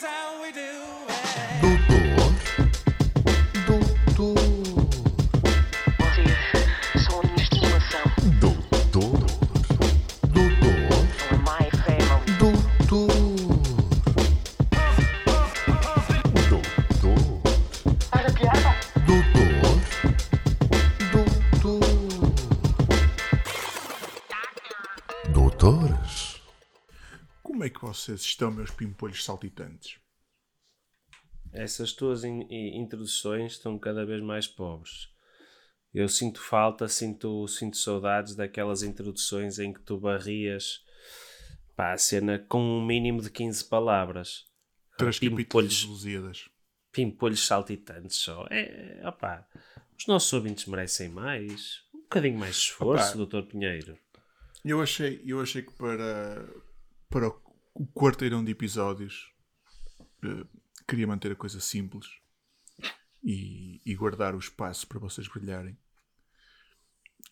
is how we do it. Vocês estão, meus pimpolhos saltitantes? Essas tuas in- introduções estão cada vez mais pobres. Eu sinto falta, sinto, sinto saudades daquelas introduções em que tu barrias pá, a cena com um mínimo de 15 palavras. Três Pimpolhos, Lusíadas. pimpolhos saltitantes só. É, opá, os nossos ouvintes merecem mais. Um bocadinho mais de esforço, Opá. doutor Pinheiro. Eu achei, eu achei que para, para o quarteirão de episódios eh, queria manter a coisa simples e, e guardar o espaço para vocês brilharem.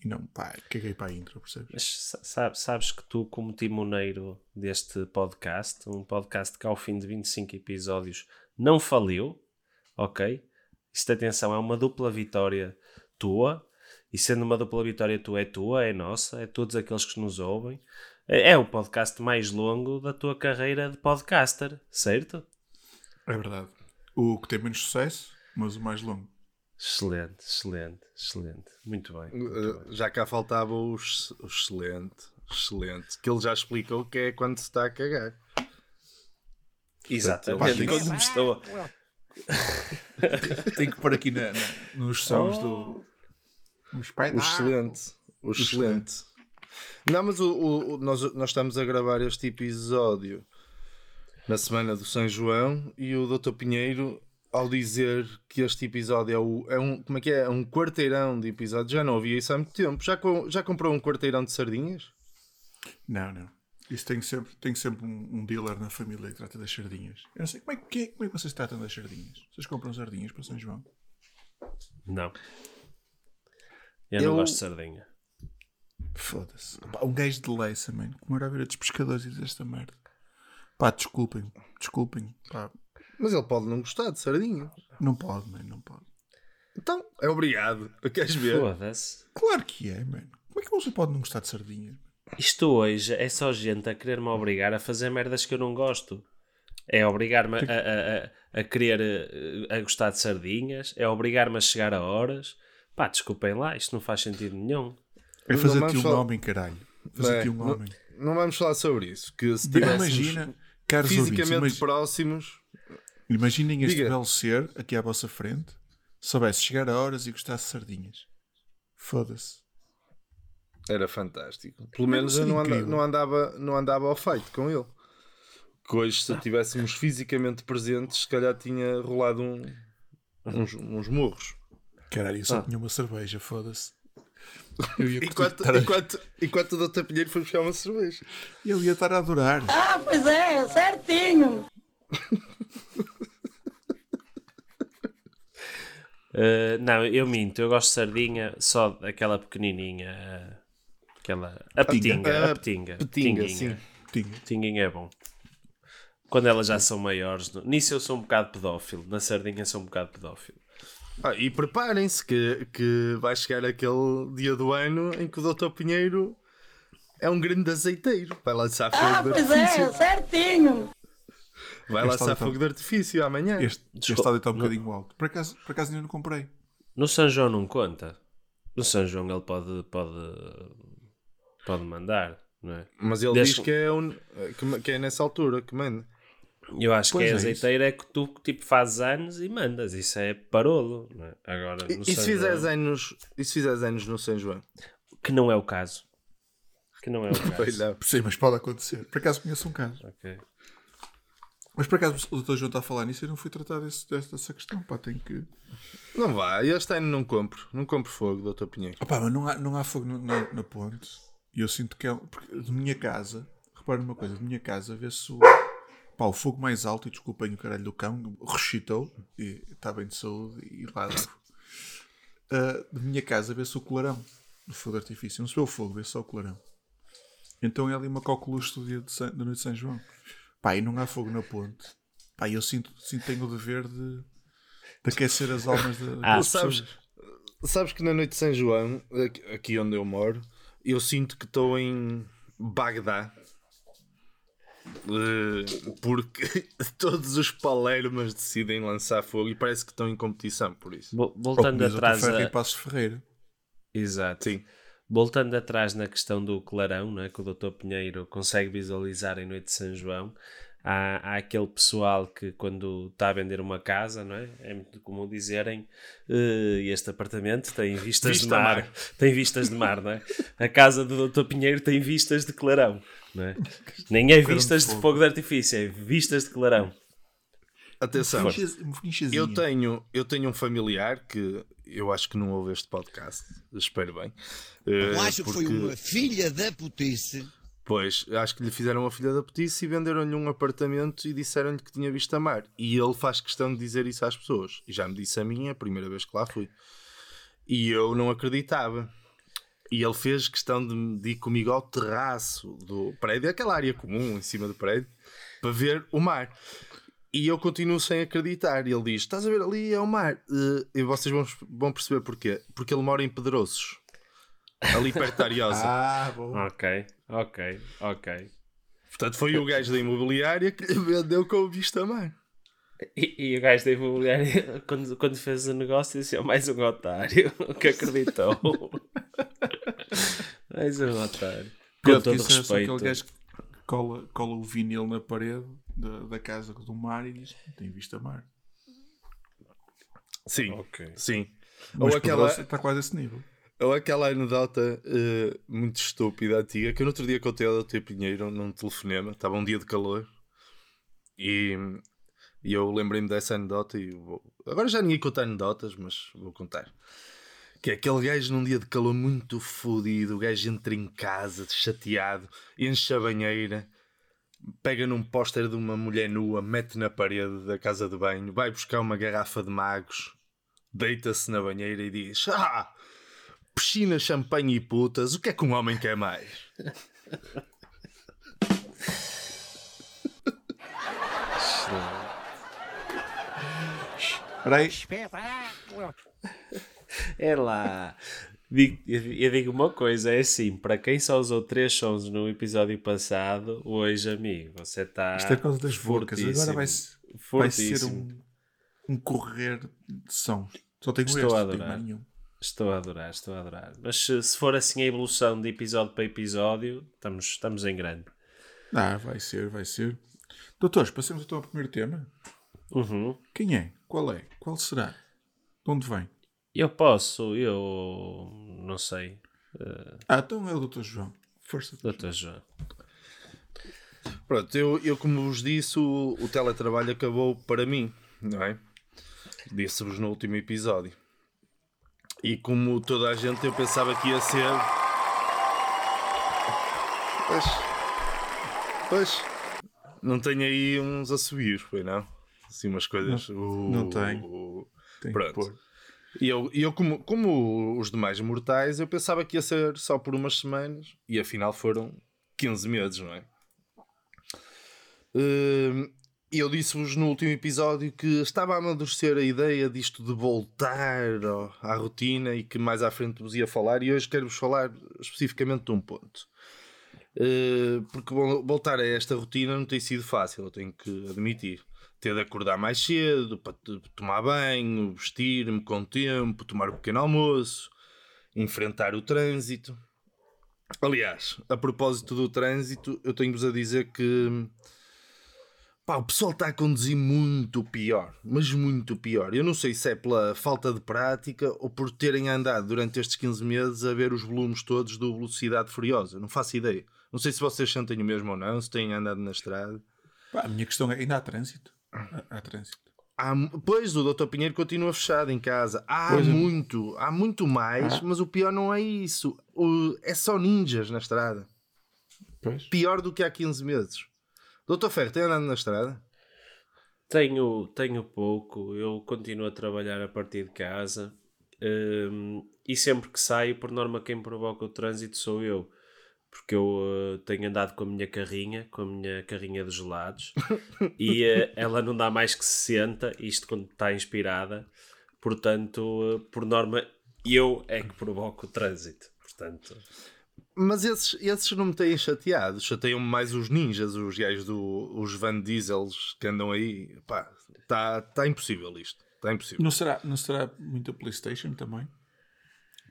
E não, pá, caguei para a intro, percebes? Mas sa- sabe- sabes que tu, como timoneiro deste podcast, um podcast que ao fim de 25 episódios não faliu, ok? Isto, atenção, é uma dupla vitória tua, e sendo uma dupla vitória tua, é tua, é nossa, é todos aqueles que nos ouvem. É, é o podcast mais longo da tua carreira de podcaster, certo? É verdade. O que tem menos sucesso, mas o mais longo. Excelente, excelente, excelente. Muito bem. Uh, já cá faltava o, o excelente, excelente, que ele já explicou que é quando se está a cagar. Exatamente. Quando me estou Tenho que pôr aqui na, na- nos sons do. Nos pais. O excelente, o excelente. Não, mas o, o- o- nós, nós estamos a gravar este episódio na semana do São João e o Dr. Pinheiro, ao dizer que este episódio é, o, é um, como é que é? É um quarteirão de episódios, já não havia isso há muito tempo. Já, com- já comprou um quarteirão de sardinhas? Não, não. Isso tem sempre, tem sempre um, um dealer na família que trata das sardinhas. Eu não sei, como é, que, como é que vocês tratam das sardinhas? Vocês compram sardinhas para São João? Não. Eu, Eu- não gosto de sardinha. Foda-se. Pá, Um gajo de Leissa, mano. Como era a ver a dos pescadores e esta merda. Pá, desculpem. Desculpem. Pá, Mas ele pode não gostar de sardinha. não pode, mano. Não pode. Então, é obrigado. Queres ver? Foda-se. Claro que é, mano. Como é que você pode não gostar de sardinhas? Isto hoje é só gente a querer-me obrigar a fazer merdas que eu não gosto. É obrigar-me a, a, a, a querer eh, a gostar de sardinhas, é obrigar-me a chegar a horas. Pá, desculpem lá, isto não faz sentido nenhum. É Não fazer-te vamos um falar- homem, caralho. Fazer-te um não- homem. Não vamos falar sobre isso. Que se Imagina, caros ouvintes, fisicamente imagi- próximos, imaginem este Diga. belo ser aqui à vossa frente, soubesse chegar a horas e gostasse de sardinhas. Foda-se. era fantástico. Pelo menos isso é eu não, anda- não andava, não andava ao feito com ele. Que hoje, se estivéssemos fisicamente presentes, se calhar tinha rolado um- uns, uns murros. Caralho, eu só Ah. tinha uma cerveja, foda-se. Eu ia, Enquanto, estar enquanto, enquanto o Dr. Pinheiro foi buscar uma cerveja. eu ia estar a adorar. Ah, pois é, certinho. Uh, não, eu minto, eu gosto de sardinha só daquela pequenininha. Aquela. A petinga, a Ah, petinga. petinga, petinguinha. Tinha. Petinguinha é bom. Quando elas já são maiores. Nisso eu sou um bocado pedófilo. Na sardinha sou um bocado pedófilo. Ah, e preparem-se que, que vai chegar aquele dia do ano em que o Dr. Pinheiro é um grande azeiteiro. Vai lançar fogo Ah, de pois é, artifício. certinho. Vai Este lançar fogo de artifício amanhã. Este, este áudio está um bocadinho alto. Por acaso, por acaso ainda não comprei. No São João não conta. No São João ele pode. pode, pode mandar, não é? Mas ele Desde- diz que é, um, que, que é nessa altura que manda. Eu acho Pois que é é isso. azeiteiro é que tu tipo fazes anos e mandas. Isso é parolo, não é? Agora, E, no e se fizeres João, anos, e se fizeres anos no São João? que não é o caso. Que não é o caso. Sim, mas pode acontecer. Por acaso conheço um caso. Ok. Mas por acaso o Dr. João está a falar nisso e eu não fui tratar desse, dessa, dessa questão. Pá, tenho que. Não vá, este ano não compro. Não compro fogo, Dr. Pinheiro. Opá, mas não há, não há fogo no- na, na ponte. E eu sinto que é. Porque de minha casa, repare numa coisa, de minha casa vê-se o. Pá, o fogo mais alto, e desculpem o caralho do cão, ressuscitou, e está bem de saúde, e lá levo. Ah, de minha casa vê-se o clarão do fogo de artifício. Não se vê o fogo, vê-se só o clarão. Então é ali uma coqueluche do dia de San- da noite de São João. Pá, e não há fogo na ponte. Pá, eu sinto, sinto tenho o dever de, de aquecer as almas de, Ah, das sabes, pessoas. sabes que na noite de São João, aqui- aqui onde eu moro, eu sinto que estou em Bagdá. Eh, porque todos os palermas decidem lançar fogo e parece que estão em competição por isso. Voltando atrás. A... e Passos Ferreira. Exato. Sim. Voltando atrás na questão do clarão, não é? que o Dr. Pinheiro consegue visualizar em Noite de São João, há, há aquele pessoal que quando está a vender uma casa, não é? É muito comum dizerem "Eh, este apartamento tem vistas de Vista mar. mar." Tem vistas de mar, não é? A casa do Dr. Pinheiro tem vistas de clarão, é? Nem é vistas de fogo. fogo de artifício, é vistas de clarão. Atenção, eu tenho, eu tenho um familiar que eu acho que não ouve este podcast, espero bem. Eh, Eu acho que foi porque- uma filha da putice. Pois, acho que lhe fizeram a filha da petice e venderam-lhe um apartamento e disseram-lhe que tinha visto a mar. E ele faz questão de dizer isso às pessoas. E já me disse a mim a primeira vez que lá fui. E eu não acreditava. E ele fez questão de, de ir comigo ao terraço do prédio, aquela área comum em cima do prédio, para ver o mar. E eu continuo sem acreditar. E ele diz: Estás a ver ali é o mar. Eh, e vocês vão, vão perceber porquê. Porque ele mora em Pedroços, ali perto da Ariosa. Ah, bom. Ok, ok, ok. Portanto, foi o gajo da imobiliária que lhe vendeu com vista a mar. E, e o gajo da imobiliária, quando, quando fez o negócio, disse: "Oh, mais um otário que acreditou. Mais um otário. Com que todo é respeito. aquele gajo que cola, cola o vinil na parede da, da casa do mar e diz: tem vista mar. Sim, Ok. sim. Mas Ou aquela, está quase a esse nível. ou aquela anedota eh, muito estúpida, antiga, que eu no outro dia contei ao Dr. Pinheiro num telefonema. Estava um dia de calor e, e eu lembrei-me dessa anedota e vou... agora já ninguém conta anedotas, mas vou contar. Que é aquele gajo num dia de calor muito fodido, o gajo entra em casa chateado, enche a banheira, pega num póster de uma mulher nua, mete na parede da casa de banho, vai buscar uma garrafa de magos, deita-se na banheira e diz: Ah, piscina, champanhe e putas, o que é que um homem quer mais? Espera aí. É lá. Eu digo uma coisa, é assim, para quem só usou três sons no episódio passado, hoje, amigo, você está. Isto é por causa das bocas. Agora vai, vai ser um, um correr de som. Só tenho Estou este, a adorar. Estou a adorar, estou a adorar. Mas se, se for assim a evolução de episódio para episódio, estamos, estamos em grande. Ah, vai ser, vai ser. Doutores, passemos então ao primeiro tema. Uhum. Quem é? Qual é? Qual será? De onde vem? Eu posso, eu não sei, Ah, então é o Doutor João. Força. doutor João. Pronto, eu, eu como vos disse, o, o teletrabalho acabou para mim, não é? Disse-vos no último episódio. E como toda a gente, eu pensava que ia ser. Pois. Pois. Não tem aí uns a subir, foi não? Assim, umas coisas. não tem. Uh, Tem Pronto. E eu, e eu como, como os demais mortais, eu pensava que ia ser só por umas semanas e afinal foram 15 meses, não é? Hum, eu disse-vos no último episódio que estava a amadurecer a ideia disto de voltar à rotina e que mais à frente vos ia falar, e hoje quero-vos falar especificamente de um ponto. Uh, porque vol- voltar a esta rotina não tem sido fácil, eu tenho que admitir. Ter de acordar mais cedo para tomar banho, vestir-me com tempo, tomar um pequeno almoço, enfrentar o trânsito. Aliás, a propósito do trânsito, eu tenho-vos a dizer que pá, o pessoal está a conduzir muito pior, mas muito pior. Eu não sei se é pela falta de prática ou por terem andado durante estes 15 meses a ver os volumes todos do Velocidade Furiosa. Não faço ideia. Não sei se vocês sentem o mesmo ou não, se têm andado na estrada. Pá, a minha questão é: ainda há trânsito? Há, há trânsito. Há, pois, o Dr. Pinheiro continua fechado em casa. Há Pois é. muito, há muito mais, mas o pior não é isso. O- é só ninjas na estrada. Pois. Pior do que há 15 meses. Dr. Ferro, tem andado na estrada? Tenho, tenho pouco, eu continuo a trabalhar a partir de casa hum, e sempre que saio, por norma, quem provoca o trânsito sou eu. Porque eu eh, tenho andado com a minha carrinha, com a minha carrinha de gelados, e eh, ela não dá mais que 60, isto quando está inspirada, portanto, eh, por norma, eu é que provoco o trânsito. Portanto, Mas esses, esses não me têm chateado. Chateiam-me mais os ninjas, os gajos do, os Van Diesels que andam aí. Pá, está tá impossível isto. Está impossível. Não será, não será muito a PlayStation também?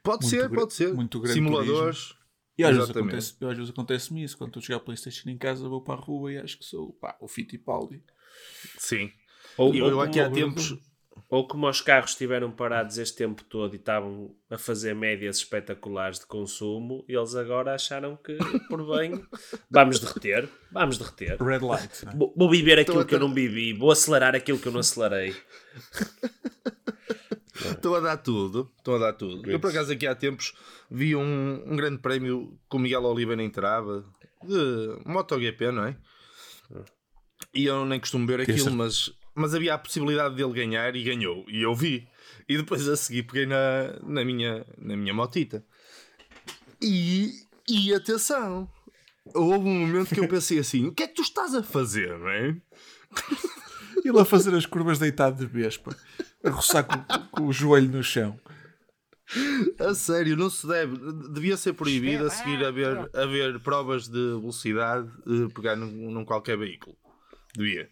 Pode muito ser, pode ser. muito Simuladores. E às vezes, acontece, às vezes acontece-me isso. Quando estou a jogar PlayStation em casa, vou para a rua e acho que sou pá, o Fittipaldi. Sim. ou, Eu, ou eu aqui há como- tempos. Ou como os carros estiveram parados este tempo todo e estavam a fazer médias espetaculares de consumo, eles agora acharam que, por bem, vamos derreter, vamos derreter. Red Light. é? Vou vou viver aquilo a que eu não vivi, vou acelerar aquilo que eu não acelerei. Estão a dar tudo. Estão a dar tudo. Eu, por acaso, aqui há tempos vi um, um grande prémio com o Miguel Oliveira entrava de MotoGP, não é? E eu nem costumo ver aquilo, mas, mas havia a possibilidade dele ganhar e ganhou. E eu vi. E depois a seguir peguei na, na, minha, na minha motita. E, e atenção, houve um momento que eu pensei assim: o que é que tu estás a fazer, não é? Ele a fazer as curvas deitado de vespa, a roçar com, com o joelho no chão. A sério, não se deve. Devia ser proibido a seguir a ver provas de velocidade eh, pegar num, num qualquer veículo. Devia.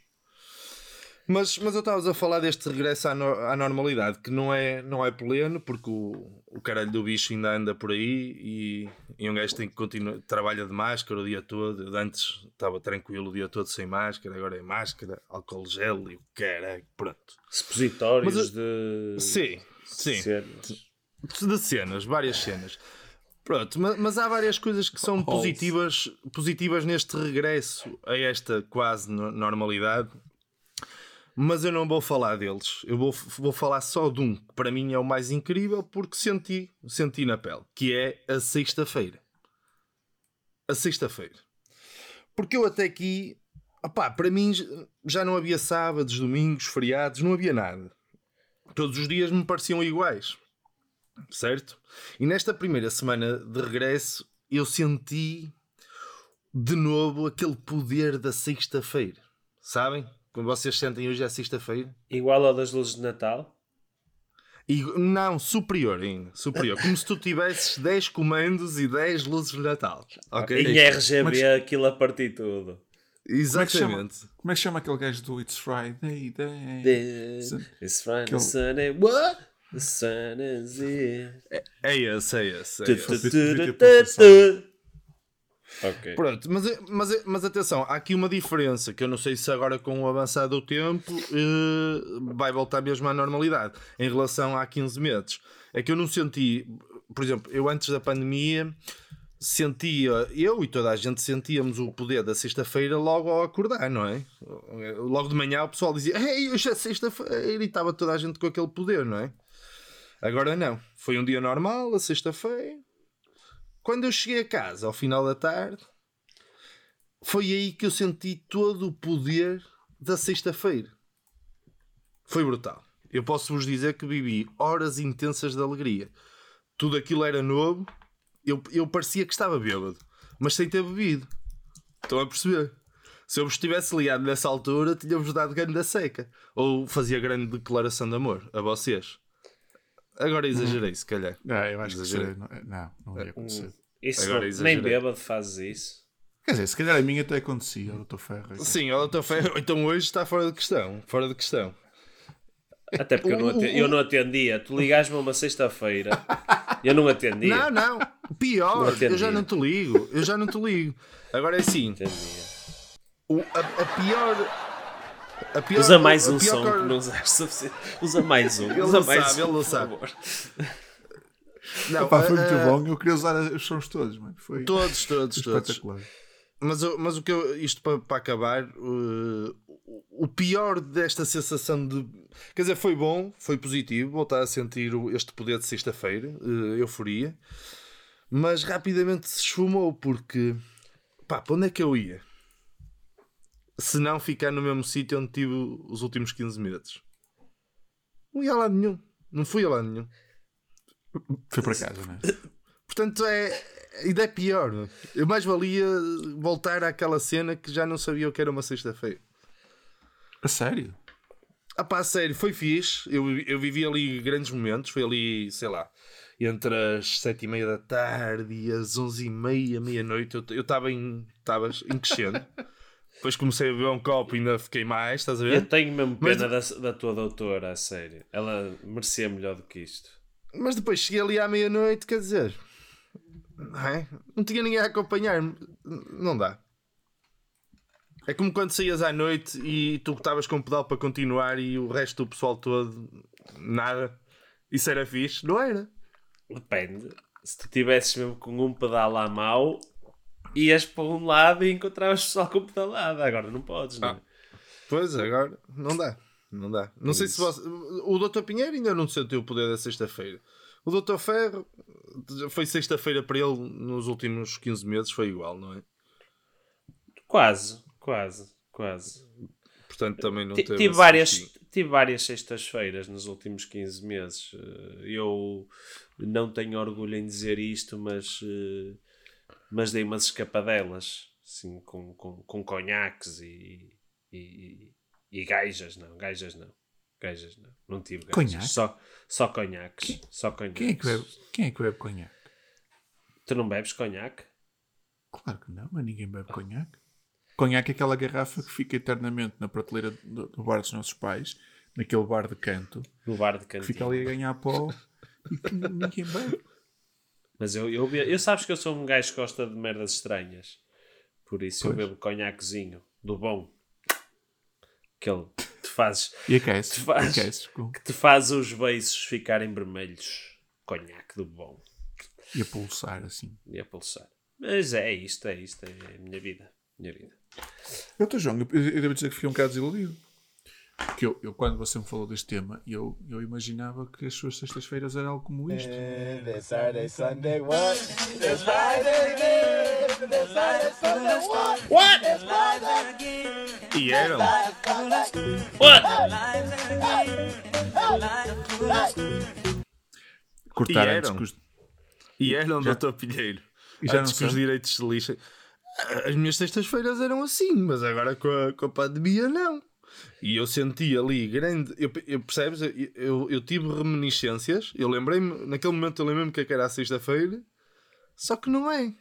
Mas, mas eu estava a falar deste regresso à, no- à normalidade, que não é, não é pleno, porque o, o caralho do bicho ainda anda por aí e, e um gajo tem que continuar, trabalha de máscara o dia todo. Eu Antes estava tranquilo o dia todo sem máscara, agora é máscara, álcool gel e o caralho, pronto. Supositórios Mas de. Sim, sim. cenas. de cenas, várias cenas. Pronto, ma- mas, há várias coisas que são positivas, positivas neste regresso a esta quase no- normalidade. Mas eu não vou falar deles. Eu vou, vou falar só de um que para mim é o mais incrível porque senti, senti na pele, que é a sexta-feira. A sexta-feira. Porque eu até aqui, opá, para mim já não havia sábados, domingos, feriados, não havia nada. Todos os dias me pareciam iguais certo? E nesta primeira semana de regresso eu senti de novo aquele poder da sexta-feira, sabem? Quando vocês sentem hoje é sexta-feira. Igual ao das luzes de Natal. E não, superior ainda, superior. Como se tu tivesses 10 comandos e 10 luzes de Natal. Ok? Em RGB Mas- aquilo a partir tudo. Como é, que chama, Exatamente. como é que chama aquele gajo do It's Friday? Day? The- It's Friday, Aquele- Sunday, what? The sun is here. É esse, é esse. É esse. Tu, tu, devia tu, ter tu, pensado. tu. Ok. Pronto, mas, mas, mas atenção, há aqui uma diferença que eu não sei se agora com o avançar do tempo eh, vai voltar mesmo à normalidade em relação há 15 meses. É que eu não senti, por exemplo, eu antes da pandemia sentia, eu e toda a gente sentíamos o poder da sexta-feira logo ao acordar, não é? Logo de manhã o pessoal dizia, ei, hoje é sexta-feira e estava toda a gente com aquele poder, não é? Agora não, foi um dia normal, a sexta-feira. Quando eu cheguei a casa ao final da tarde, foi aí que eu senti todo o poder da sexta-feira. Foi brutal. Eu posso vos dizer que vivi horas intensas de alegria. Tudo aquilo era novo. Eu, eu parecia que estava bêbado, mas sem ter bebido. Estão a perceber? Se eu vos tivesse ligado nessa altura, tinha-vos dado grande seca. Ou fazia grande declaração de amor a vocês. Agora exagerei, se calhar. Ah, eu acho que Exagerei. seria- não, não ia acontecer. Isso Agora não- nem bêbado fazes isso. Quer dizer, se calhar a minha até acontecia, o Dr. Ferro. Sim, ela está fe- então hoje está fora de questão. Fora de questão. Até porque eu não, aten- eu não atendia. Tu ligas-me uma sexta-feira. Eu não atendia. Não, não. Não Pior, atendia. eu já não te ligo. Eu já não te ligo. Agora é assim: Atendia. o- a, a pior. A pior Usa mais a um som cor- que não usaste suficiente. Usa mais um. Ele Usa não mais sabe, um, ele não por sabe. favor. Não, Pá, foi a- muito a- bom. Eu queria usar os sons todos, mano. Foi Todos, todos, todos. Mas, o- mas o que eu, isto para, para acabar, uh, o- pior desta sensação de. Quer dizer, foi bom, foi positivo, voltar a sentir este poder de sexta-feira, uh, euforia, mas rapidamente se esfumou porque. Pá, para onde é que eu ia? Se não ficar no mesmo sítio onde tive os últimos 15 meses. Não ia a lado nenhum. Não fui a lado nenhum. Foi para casa, não é? Portanto, é, ainda é pior. Eu mais valia voltar àquela cena que já não sabia o que era uma sexta-feira. A sério? Ah pá, a sério, foi fixe. Eu, eu vivi ali grandes momentos. Foi ali, sei lá, entre as sete e meia da tarde e as onze e meia, meia-noite. Eu estava em, tava em crescendo. Depois comecei a beber um copo e ainda fiquei mais, estás a ver? Eu tenho mesmo Mas- pena da, da tua doutora, a sério. Ela merecia melhor do que isto. Mas depois cheguei ali à meia-noite, quer dizer, não, é? não tinha ninguém a acompanhar, não dá. É como quando saías à noite e tu estavas com o pedal para continuar e o resto do pessoal todo, nada. Isso era fixe? Não era? Depende. Se tu tivesses mesmo com um pedal à mão, ias para um lado e encontravas pessoal com pedalada. Agora não podes, não é? Pois, agora não dá. Não dá. Não sei se você... O Dr. Pinheiro ainda não sentiu o poder da sexta-feira. O Dr. Ferro foi sexta-feira para ele nos últimos 15 meses, foi igual, não é? Quase, quase, quase. Portanto, também não teve. Tive várias, tive várias sextas-feiras nos últimos 15 meses. Eh, Eu não tenho orgulho em dizer isto, mas, eh, mas dei umas escapadelas assim, com, com, com conhaques e, e, e gajas. Não, gajas não. Gajas não. Não tive gajas. Conhaque? Só, só conhaques. Só conhaques. Quem é que bebe, quem é que bebe conhaque? Tu não bebes conhaque? Claro que não, mas ninguém bebe conhaque. Conhaque é aquela garrafa que fica eternamente na prateleira do, do bar dos nossos pais, naquele bar de canto, No bar de cantina. fica ali a ganhar pó e que ninguém bebe. Mas eu, eu, eu sabes que eu sou um gajo que gosta de merdas estranhas. Por isso eu Pois. bebo conhaquezinho, do bom. Aquele que te fazes, E aquece, Tu faz- aquece com, que te faz os beiços ficarem vermelhos. Conhaque do bom. e a pulsar assim. E a pulsar. Mas é isto, é isto, é a minha vida. Minha vida. Eu estou João, eu, eu devo dizer que fiquei um bocado desiludido. Porque eu, eu, quando você me falou deste tema, eu, eu imaginava que as suas sextas-feiras era algo como isto. Saturday, Sunday, what? Friday, Saturday, Sunday, what? Again. E eram. Cortar E antes eram. que os. E eram, Dr. Pinheiro. E já Antes não que os direitos se lixem. As minhas sextas-feiras eram assim, mas agora com a, com a pandemia não. E eu senti ali grande. Eu, eu- percebes? Eu, eu, eu tive reminiscências. Eu lembrei-me, naquele momento eu lembrei-me que era a sexta-feira. Só que não é.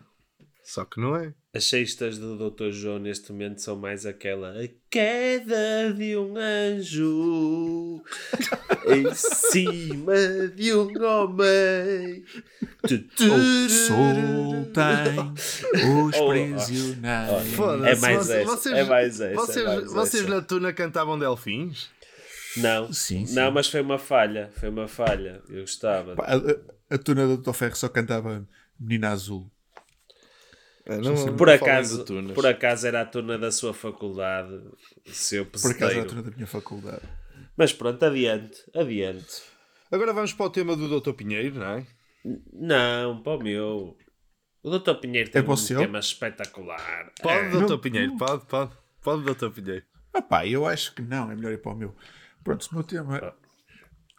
Só que não é. As sextas do Dr. João neste momento são mais aquela A queda de um anjo em cima de um homem. Tu, tu, O sol tem os Oh, oh, prisioneiros. É mais vocês- essa, Vocês, é mais essa, é Vocês, mais vocês essa. na tuna cantavam delfins? Não, Sim, sim. não, mas foi uma falha. Foi uma falha. Eu gostava. Pá, A, a, a tuna do Dr. Ferro só cantava Menina Azul. É, não- Por não acaso, por acaso era a tuna da sua faculdade, seu Por acaso era a tuna da minha faculdade. Mas pronto, adiante, adiante. Agora vamos para o tema do Dr. Pinheiro, não é? Não, para o meu. O Dr. Pinheiro tem É um seu? tema espetacular. Pode, É. Dr. não- Pinheiro, pode, pode. Pode, Dr. Pinheiro. Ah pá, eu acho que não, é melhor ir para o meu. Pronto, o meu tema.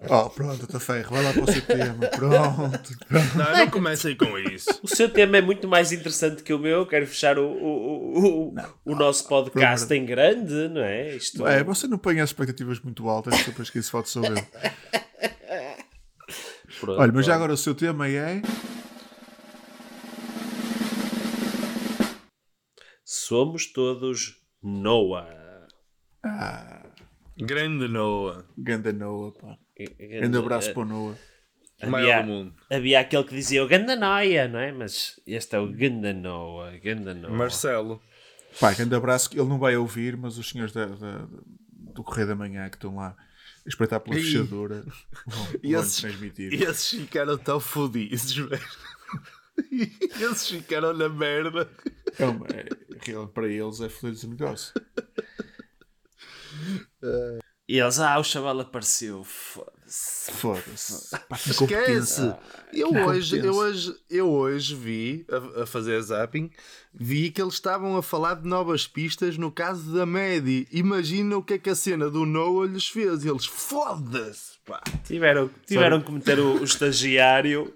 Oh, pronto, Dr. Ferro, vai lá para o seu tema. Pronto, pronto. Não, não comecem com isso. O seu tema é muito mais interessante que o meu. Eu quero fechar o, o, o, o nosso podcast em grande, não é? Isto É, você não põe as expectativas muito altas, depois que isso falta sou eu. Pronto, Olha, mas já agora o seu tema é. Somos todos Noah. Grande Noah. Ganda Noah, pá. Grande abraço para o Noah. O maior Havia, do mundo. havia aquele que dizia o Ganda Noia, não é? Mas este é o Ganda Noah. Ganda Noah. Marcelo. Pá, grande abraço, que ele não vai ouvir, mas os senhores da, da- do Correio da Manhã que estão lá a espreitar pela Ih. fechadura vão, E esses, transmitir. e esses ficaram tão fodidos, velho. E esses ficaram na merda. É uma- é- para eles é foder o negócio. E eles, ah, o chaval apareceu. Foda-se. Foda-se. Esquece! incompetência. Eu hoje, eu, hoje, eu hoje vi, a, a fazer zapping, vi que eles estavam a falar de novas pistas no caso da Maddie. Imagina o que é que a cena do Noah lhes fez. E eles, foda-se, pá. Tiveram, tiveram que meter o, o estagiário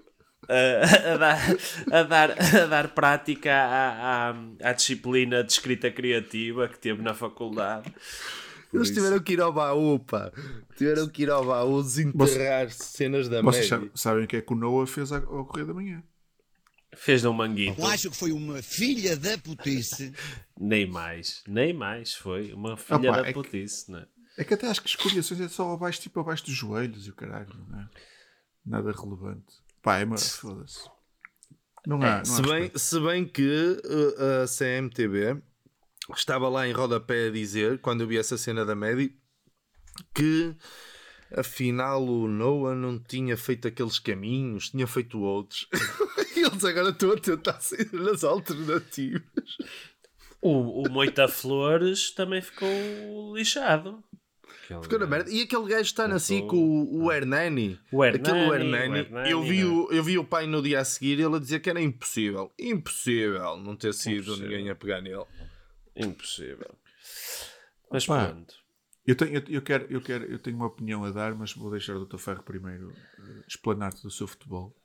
a, a dar, a, dar, a dar prática à, à, à disciplina de escrita criativa que teve na faculdade. Eles tiveram que ir ao baú, pá. Tiveram que ir ao baú desenterrar cenas da Vocês média. sa- sabem o que é que o Noah fez ao correr da manhã? Fez um manguito. Eu acho que foi uma filha da putice. Nem mais, nem mais. Foi uma filha Opa, da é que- putice, não é? É que até acho que as escoriações é só abaixo, tipo abaixo dos joelhos e o caralho, não é? Nada relevante. Pá, é uma. Foda-se. Não há. Não há Se bem, respeito. se bem que uh, a CMTB estava lá em rodapé a dizer, quando eu vi essa cena da Medi, que afinal o Noah não tinha feito aqueles caminhos, tinha feito outros. e eles agora estão a tentar sair nas alternativas. O, o Moita Flores também ficou lixado. Aquele Ficou na merda. E aquele gajo está assim com o, o Hernani. O Hernani, Aquele o Hernani. Hernani, eu, vi o, eu vi o pai no dia a seguir ele a dizer que era impossível. Impossível não ter sido Impossível. ninguém a pegar nele. Impossível. Mas Pá. pronto. Eu tenho, eu, eu quero, eu, quero, eu tenho uma opinião a dar, mas vou deixar o Dr. Ferro primeiro eh, explanar-te do seu futebol.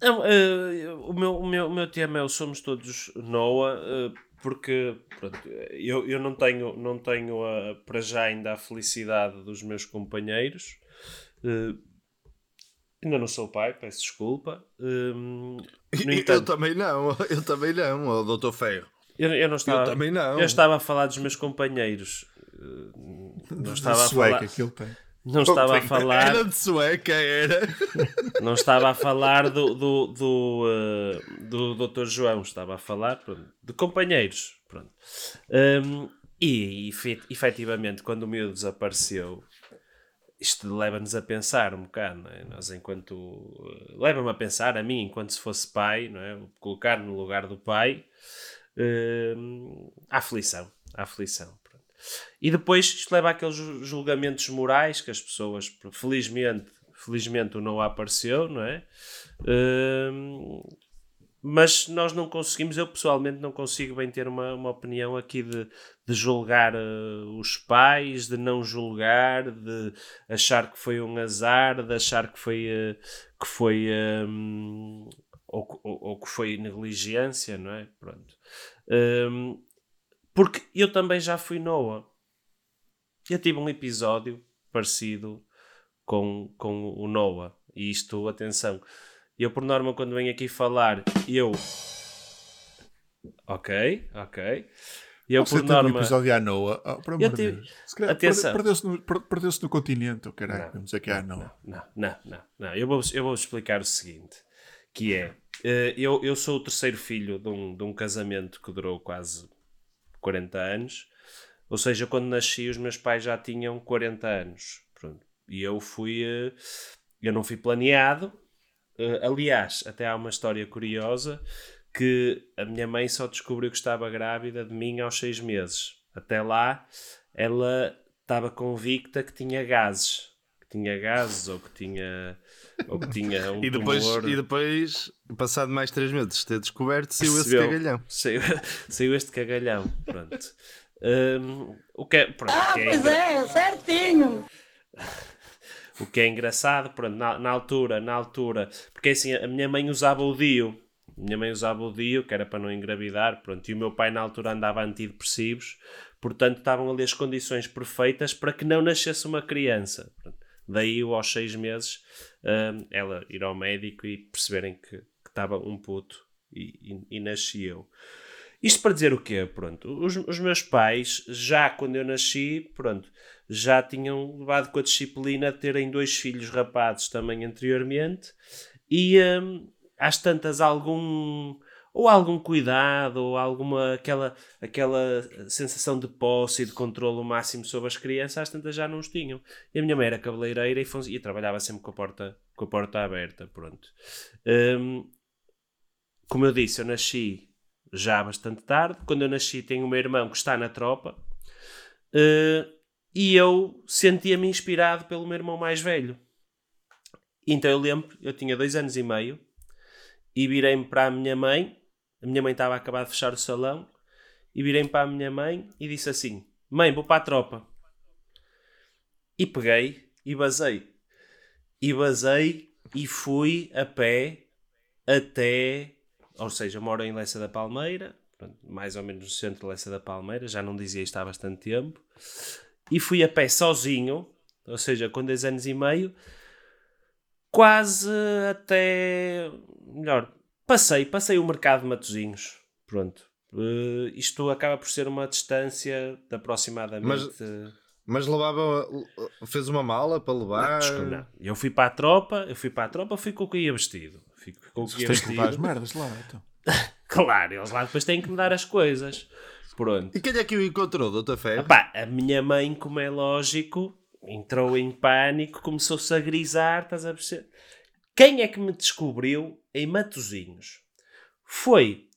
Não, eh, o, meu, o, meu, o meu tema é o Somos Todos Noah, eh, porque pronto, eu, eu não tenho, não tenho a, para já ainda a felicidade dos meus companheiros. Eh, ainda não sou pai, peço desculpa. Eh, no eu entanto, também não, eu também não, ó, doutor Ferro. Eu, eu não estava, Eu também não. eu estava a falar dos meus companheiros. Eh, Não estava a falar, que ele tem. não estava a falar Era de sueca, era. Não estava a falar do, do, do, eh, do Dr. João, estava a falar pronto, de companheiros. Pronto. Um, e efe- efetivamente, quando o miúdo desapareceu, isto leva-nos a pensar um bocado, não é? Nós, enquanto. eh, Leva-me a pensar, a mim, enquanto se fosse pai, não é? Colocar no lugar do pai, hum, a aflição. Aflição. pronto. E depois isto leva àqueles ju- julgamentos morais que as pessoas, felizmente, felizmente não apareceu, não é? Hum, mas nós não conseguimos, eu pessoalmente não consigo bem ter uma, uma opinião aqui de, de julgar eh, os pais, de não julgar, de achar que foi um azar, de achar que foi, eh, que foi hum, ou, ou- ou que foi negligência, não é? Pronto. Hum, porque eu também já fui Noah. Eu tive um episódio parecido com, com o Noah. E isto, atenção, eu por norma quando venho aqui falar, eu... Ok, ok. Eu Você por tem um norma... episódio à Noah. Oh, por amor Eu tive- Atenção. perde- Perdeu-se no, per- perdeu-se no continente, oh, caralho. Não, Vamos dizer que é à Noah. Não, não, não, não. Eu vou, eu vou explicar o seguinte: que é eu, eu sou o terceiro filho de um, de um casamento que durou quase 40 anos. Ou seja, quando nasci, os meus pais já tinham 40 anos. Pronto. E eu fui. eh, eu não fui planeado. Eh, aliás, até há uma história curiosa que a minha mãe só descobriu que estava grávida de mim aos seis meses. Até lá, ela estava convicta que tinha gases. Tinha gases ou que tinha, ou que tinha um E depois, tumor. e depois, passado mais três meses de ter descoberto, saiu esse Percebeu? cagalhão. Saiu, saiu este cagalhão. Pronto. Hum, o que é, pronto, Ah, que é pois é, certinho. O que é engraçado, pronto, na, na altura, na altura, porque assim, a minha mãe usava o Dio, a minha mãe usava o Dio, que era para não engravidar, pronto, e o meu pai na altura andava antidepressivos, portanto estavam ali as condições perfeitas para que não nascesse uma criança. Pronto. Daí, aos seis meses, hum, ela ir ao médico e perceberem que, estava um puto e, e, e nasci eu. Isto para dizer o quê? Pronto, os, os meus pais, já quando eu nasci, pronto, já tinham levado com a disciplina de terem dois filhos rapazes também anteriormente e hum, às tantas algum ou algum cuidado ou alguma aquela aquela sensação de posse e de controle o máximo sobre as crianças às tantas já não os tinham e a minha mãe era cabeleireira e, e trabalhava sempre com a porta com a porta aberta pronto Hum, como eu disse eu nasci já bastante tarde quando eu nasci tenho meu irmão que está na tropa eh, e eu sentia-me inspirado pelo meu irmão mais velho. Então eu lembro, eu tinha dois anos e meio e virei-me para a minha mãe. A minha mãe estava a acabar de fechar o salão e virei-me para a minha mãe e disse assim: Mãe, vou para a tropa. E peguei e basei. E basei e fui a pé até, ou seja, moro em Leça da Palmeira, mais ou menos no centro de Leça da Palmeira, já não dizia isto há bastante tempo, e fui a pé sozinho, ou seja, com 10 anos e meio, quase até, melhor, passei, passei o mercado de Matozinhos, pronto. Eh, isto acaba por ser uma distância de aproximadamente... Mas levava. Fez uma mala para levar. Não, não. Eu fui para a tropa, eu fui para a tropa, fui com o que ia vestido. Fui com o que ia Tens que levar as vestido. merdas lá, então. Claro, eles lá depois têm que me dar as coisas. Pronto. E quem é que o encontrou, Doutor Ferro? Epá, a minha mãe, como é lógico, entrou em pânico, começou-se a grisar, estás a perceber? Quem é que me descobriu em Matozinhos? Foi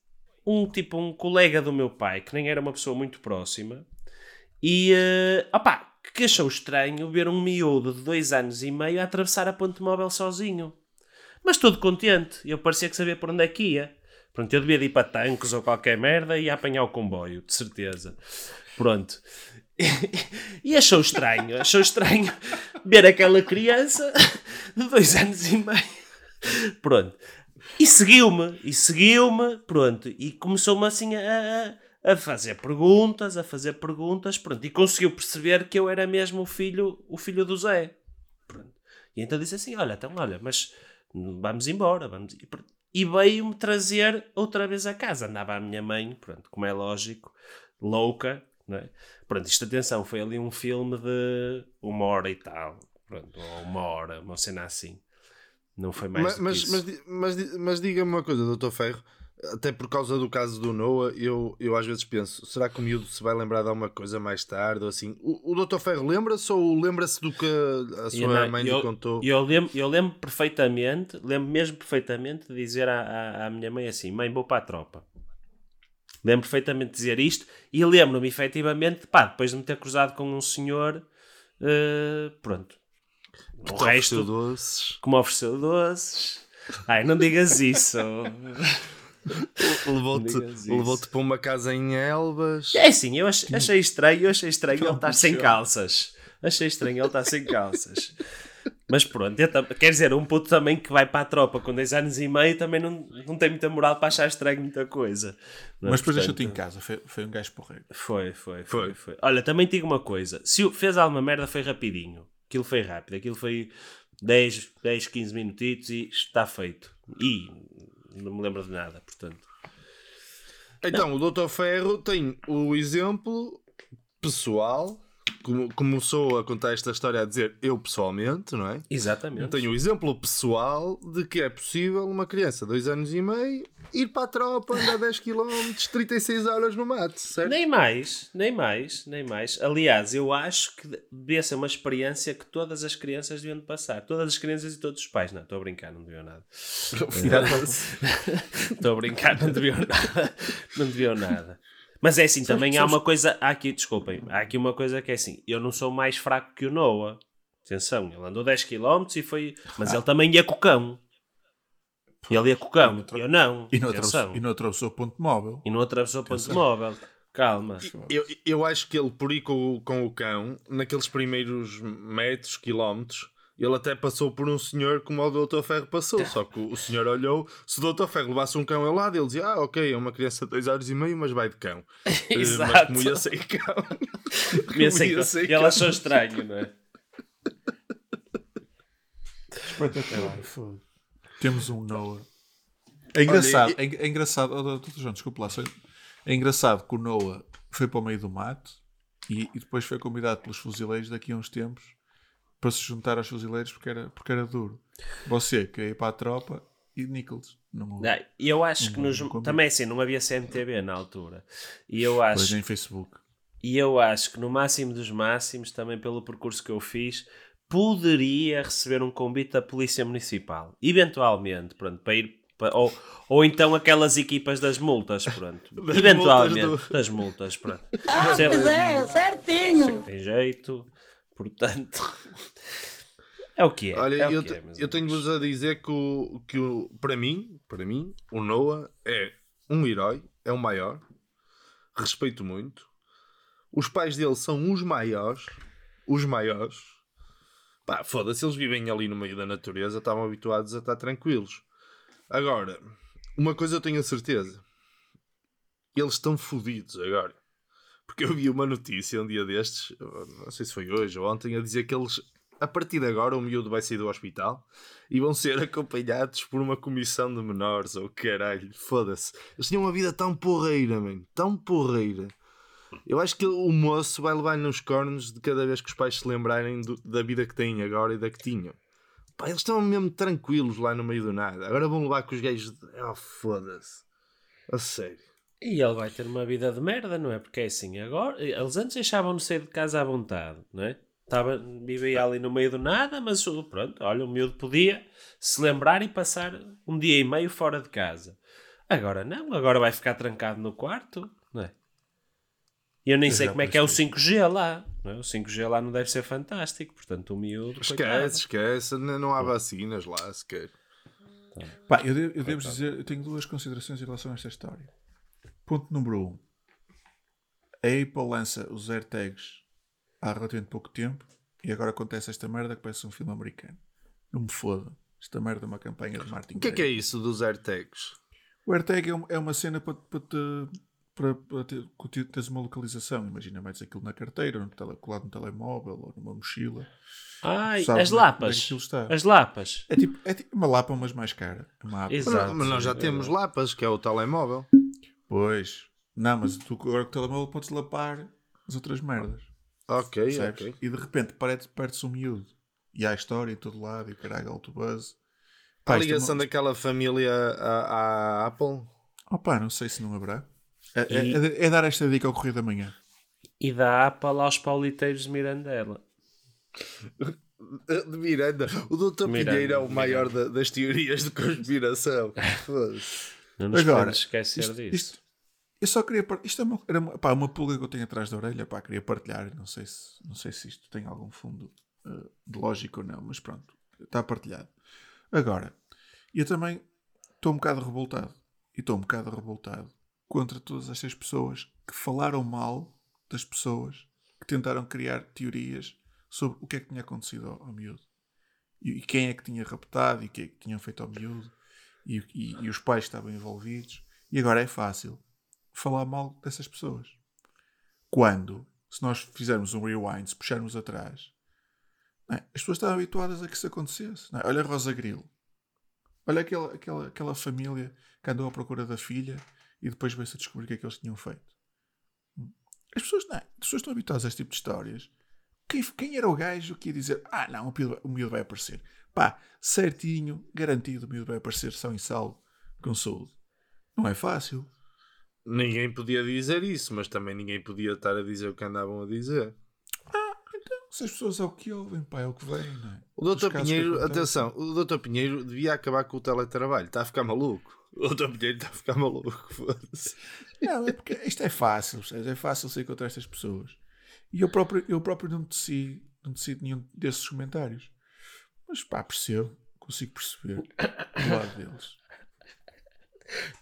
um tipo, um colega do meu pai, que nem era uma pessoa muito próxima, e, eh, opá, que achou estranho ver um miúdo de dois anos e meio a atravessar a ponte móvel sozinho. Mas todo contente, eu parecia que sabia por onde é que ia. Pronto, eu devia de ir para tanques ou qualquer merda e apanhar o comboio, de certeza. Pronto. E achou estranho, achou estranho ver aquela criança de dois anos e meio. Pronto. E seguiu-me, e seguiu-me, pronto. E começou-me assim a, a, fazer perguntas, a fazer perguntas, pronto. E conseguiu perceber que eu era mesmo o filho, o filho do Zé. Pronto. E então disse assim: Olha, então, olha, mas vamos embora. Vamos... E. E veio-me trazer outra vez a casa. Andava a minha mãe, pronto, como é lógico, louca, não é? Pronto, isto atenção, foi ali um filme de uma hora e tal, pronto, ou uma hora, uma cena assim. Não foi mais Mas, mas, mas, mas, mas diga-me uma coisa, Doutor Ferro. Até por causa do caso do Noah, eu, eu às vezes penso: será que o miúdo se vai lembrar de alguma coisa mais tarde? Ou assim? O, o Doutor Ferro lembra-se ou lembra-se do que a sua não, mãe lhe eu, contou? Eu lembro, eu lembro perfeitamente, lembro mesmo perfeitamente de dizer à, à, à minha mãe assim: Mãe, vou para a tropa. Lembro perfeitamente de dizer isto e lembro-me efetivamente, pá, depois de me ter cruzado com um senhor, eh, pronto. O Te ofereceu resto, doces. que me ofereceu doces. Ai, não digas isso. Levou-te levou para uma casa em Elvas. É assim, eu achei, achei estranho, eu achei estranho ele estar sem calças. Achei estranho ele estar sem calças. Mas pronto, quer dizer, um puto também que vai para a tropa com 10 anos e meio também não, não tem muita moral para achar estranho muita coisa. Não é? Mas depois deixou-te em casa. Foi, foi um gajo porreiro. Foi, foi, foi, foi. Olha, também digo uma coisa: se fez alguma merda, foi rapidinho. Aquilo foi rápido, aquilo foi 10, 10 15 minutitos e está feito. E não me lembro de nada, portanto. Então, o Doutor Ferro tem o exemplo pessoal. Como, começou a contar esta história a dizer eu pessoalmente, não é? Exatamente. Tenho o exemplo pessoal de que é possível uma criança de 2 anos e meio ir para a tropa, andar 10 km, 36 horas no mato, certo? Nem mais, nem mais, nem mais. Aliás, eu acho que devia ser uma experiência que todas as crianças deviam de passar. Todas as crianças e todos os pais. Não, estou a brincar, não deviam nada. Estou a brincar, não deviam nada. Não deviam nada. Mas é assim, também há uma coisa. Há aqui, desculpem, há aqui uma coisa que é assim: eu não sou mais fraco que o Noah. Atenção, ele andou 10 km e foi. Mas ele também ia com o cão. Ele ia com o cão. Eu não. E não, atravessou, e não atravessou o ponto móvel. E não atravessou o ponto móvel. Calma. Eu, eu acho que ele, por ir com, o- com o cão, naqueles primeiros metros, quilómetros, ele até passou por um senhor como o Doutor Ferro passou. Só que o, senhor olhou, se o Doutor Ferro levasse um cão ao lado, ele dizia: Ah, ok, é uma criança de 2 horas e meio, mas vai de cão. Eh, Mas Exato. como ia sem cão. Ia sem ia cão. E ela achou estranho, não é? Espetacular. foda. Temos um Noah. É engraçado, Olha, é, é engraçado, oh, doutor João, desculpa lá, só- é engraçado que o Noah foi para o meio do mato e, e depois foi convidado pelos fuzileiros daqui a uns tempos para se juntar aos fuzileiros porque era, porque era duro. Você queria ir para a tropa e Nichols. Não, Não, E eu acho que nos, não também assim, não havia CMTV na altura. E eu Pois acho, em Facebook. e eu acho que no máximo dos máximos, também pelo percurso que eu fiz, poderia receber um convite da Polícia Municipal. Eventualmente, pronto, para ir. ou, ou então aquelas equipas das multas, pronto. Das Eventualmente, multas do- das multas, pronto. Ah, Sempre- Zé, certinho. tem jeito, portanto. É o que é. Olha, é eu, que é, eu tenho-vos a dizer que, o, que o, para mim, para mim, o Noah é um herói, é o maior, respeito muito. Os pais dele são os maiores, os maiores. Pá, foda-se, eles vivem ali no meio da natureza, estavam habituados a estar tranquilos. Agora, uma coisa eu tenho a certeza. Eles estão fodidos agora. Porque eu vi uma notícia um dia destes, não sei se foi hoje ou ontem, a dizer que eles, a partir de agora, o miúdo vai sair do hospital e vão ser acompanhados por uma comissão de menores, ou caralho, foda-se. Eles tinham uma vida tão porreira, mano, tão porreira. Eu acho que o moço vai levar nos cornos de cada vez que os pais se lembrarem do- da vida que têm agora e da que tinham. Pá, eles estão mesmo tranquilos lá no meio do nada. Agora vão levar com os gajos. de- Oh, foda-se. A sério. E ele vai ter uma vida de merda, não é? Porque é assim, agora. Eles antes deixavam-no sair de casa à vontade, não é? Estava, vivia ali no meio do nada, mas o- pronto, olha, o miúdo podia se lembrar e passar um dia e meio fora de casa. Agora não, agora vai ficar trancado no quarto, não é? E eu nem sei como é que é o pensei. 5G lá, não é? O 5G lá não deve ser fantástico, portanto o miúdo. coitado. Esquece, esquece. Não, não há vacinas lá sequer. Pá, eu, devo, eu devo dizer, eu tenho duas considerações em relação a esta história. Ponto número um. A Apple lança os AirTags há relativamente pouco tempo e agora acontece esta merda que parece um filme americano. Não me foda. Esta merda é uma campanha de marketing. O que é que é isso dos AirTags? O AirTag é, um- é uma cena para, para, te, para, para te- teres uma localização. Imagina, metes aquilo na carteira, no tele, colado no telemóvel ou numa mochila. Ai, Sabes as onde é lapas. está. As lapas. É tipo, é tipo uma lapa, mas mais cara. É Uma. Exato. Mas nós já é temos lapas, que é o telemóvel. Pois. Não, mas tu agora com o telemóvel podes lapar as outras merdas. Ok, Percebes? ok. E de repente perde- perde-se um miúdo. E há história em todo lado e o caralho, autobuzz. A Pá, isto é ligação uma- daquela família à, à Apple. Opa, não sei se não haverá. É, é- E- é- é dar esta dica ao correio da manhã. E da Apple aos pauliteiros de Mirandela. De Miranda. O Dr. Miranda, Pinheiro é o maior da- das teorias de conspiração. Não nos Agora, podemos esquecer isto, disso. isto- eu só queria. Isto é uma, era uma, pá, uma pulga que eu tenho atrás da orelha. Pá, queria partilhar. Não sei se, não sei se isto tem algum fundo eh, de lógica ou não, mas pronto, está partilhado. Agora, eu também estou um bocado revoltado. E estou um bocado revoltado contra todas estas pessoas que falaram mal das pessoas que tentaram criar teorias sobre o que é que tinha acontecido ao, ao miúdo. E, e quem é que tinha raptado e o que é que tinham feito ao miúdo. E, e- e os pais estavam envolvidos. E agora é fácil falar mal dessas pessoas. Quando, se nós fizermos um rewind, se puxarmos atrás, é? as pessoas estavam habituadas a que isso acontecesse. é? Olha a Rosa Grilo. Olha aquela, aquela, aquela família que andou à procura da filha e depois veio-se a descobrir o que é que eles tinham feito. As pessoas, não, é? as pessoas estão habituadas a este tipo de histórias. Quem, quem era o gajo que ia dizer Ah, não, o o miúdo vai aparecer? Pá, certinho, garantido, o miúdo vai aparecer são e salvo, com saúde. Não é fácil. Ninguém podia dizer isso, mas também ninguém podia estar a dizer o que andavam a dizer. Se as pessoas é o que ouvem, pá, é o que vem, não é? O que Pinheiro, atenção, o Dr. Pinheiro devia acabar com o teletrabalho. Está a ficar maluco. O Dr. Pinheiro está a ficar maluco. Foda-se. Não, é porque isto é fácil, percebes? é fácil sair contra estas pessoas. E eu próprio, eu próprio não teci, não teci nenhum desses comentários. Mas pá, percebo, consigo perceber do lado deles.